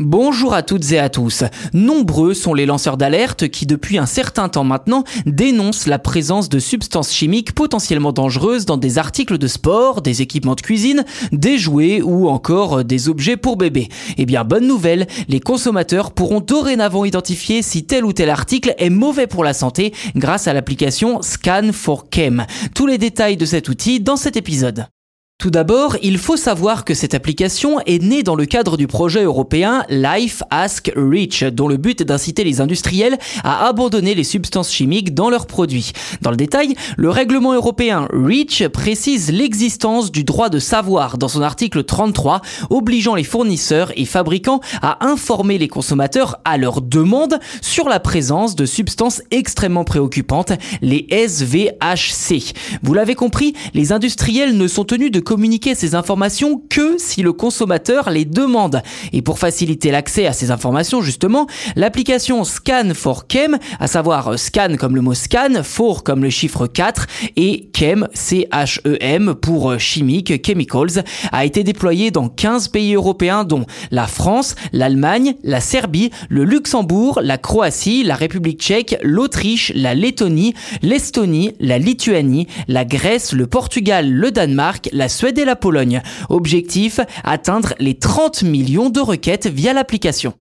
Bonjour à toutes et à tous. Nombreux sont les lanceurs d'alerte qui, depuis un certain temps maintenant, dénoncent la présence de substances chimiques potentiellement dangereuses dans des articles de sport, des équipements de cuisine, des jouets ou encore des objets pour bébés. Eh bien, bonne nouvelle, les consommateurs pourront dorénavant identifier si tel ou tel article est mauvais pour la santé grâce à l'application Scan for Chem. Tous les détails de cet outil dans cet épisode. Tout d'abord, il faut savoir que cette application est née dans le cadre du projet européen Life Ask Reach, dont le but est d'inciter les industriels à abandonner les substances chimiques dans leurs produits. Dans le détail, le règlement européen REACH précise l'existence du droit de savoir dans son article 33, obligeant les fournisseurs et fabricants à informer les consommateurs à leur demande sur la présence de substances extrêmement préoccupantes, les SVHC. Vous l'avez compris, les industriels ne sont tenus de communiquer ces informations que si le consommateur les demande. Et pour faciliter l'accès à ces informations, justement, l'application Scan for Chem, à savoir scan comme le mot scan, for comme le chiffre 4 et Chem, C-H-E-M pour chimique, chemicals, a été déployée dans 15 pays européens dont la France, l'Allemagne, la Serbie, le Luxembourg, la Croatie, la République tchèque, l'Autriche, la Lettonie, l'Estonie, la Lituanie, la Grèce, le Portugal, le Danemark, la Suède et la Pologne. Objectif, atteindre les 30 millions de requêtes via l'application.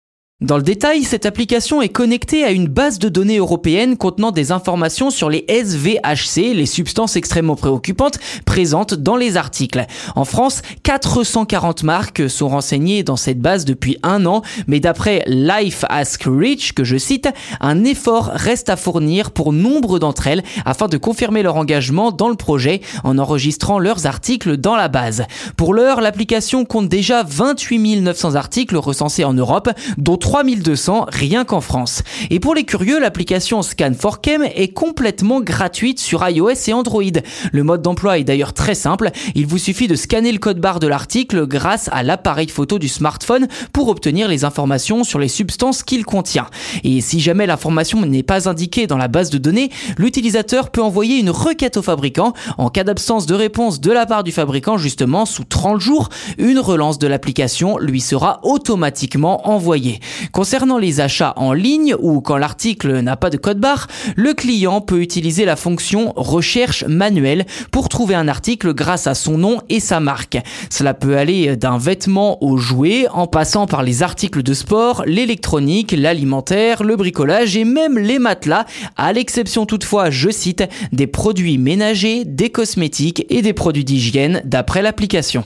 Dans le détail, cette application est connectée à une base de données européenne contenant des informations sur les SVHC, les substances extrêmement préoccupantes présentes dans les articles. En France, 440 marques sont renseignées dans cette base depuis un an, mais d'après Life Ask Reach, que je cite, un effort reste à fournir pour nombre d'entre elles afin de confirmer leur engagement dans le projet en enregistrant leurs articles dans la base. Pour l'heure, l'application compte déjà 28 900 articles recensés en Europe, dont 3200 rien qu'en France. Et pour les curieux, l'application Scan 4 Chem est complètement gratuite sur iOS et Android. Le mode d'emploi est d'ailleurs très simple, il vous suffit de scanner le code barre de l'article grâce à l'appareil photo du smartphone pour obtenir les informations sur les substances qu'il contient. Et si jamais l'information n'est pas indiquée dans la base de données, l'utilisateur peut envoyer une requête au fabricant. En cas d'absence de réponse de la part du fabricant, justement, sous 30 jours, une relance de l'application lui sera automatiquement envoyée. Concernant les achats en ligne ou quand l'article n'a pas de code barre, le client peut utiliser la fonction recherche manuelle pour trouver un article grâce à son nom et sa marque. Cela peut aller d'un vêtement au jouet en passant par les articles de sport, l'électronique, l'alimentaire, le bricolage et même les matelas, à l'exception toutefois, je cite, des produits ménagers, des cosmétiques et des produits d'hygiène d'après l'application.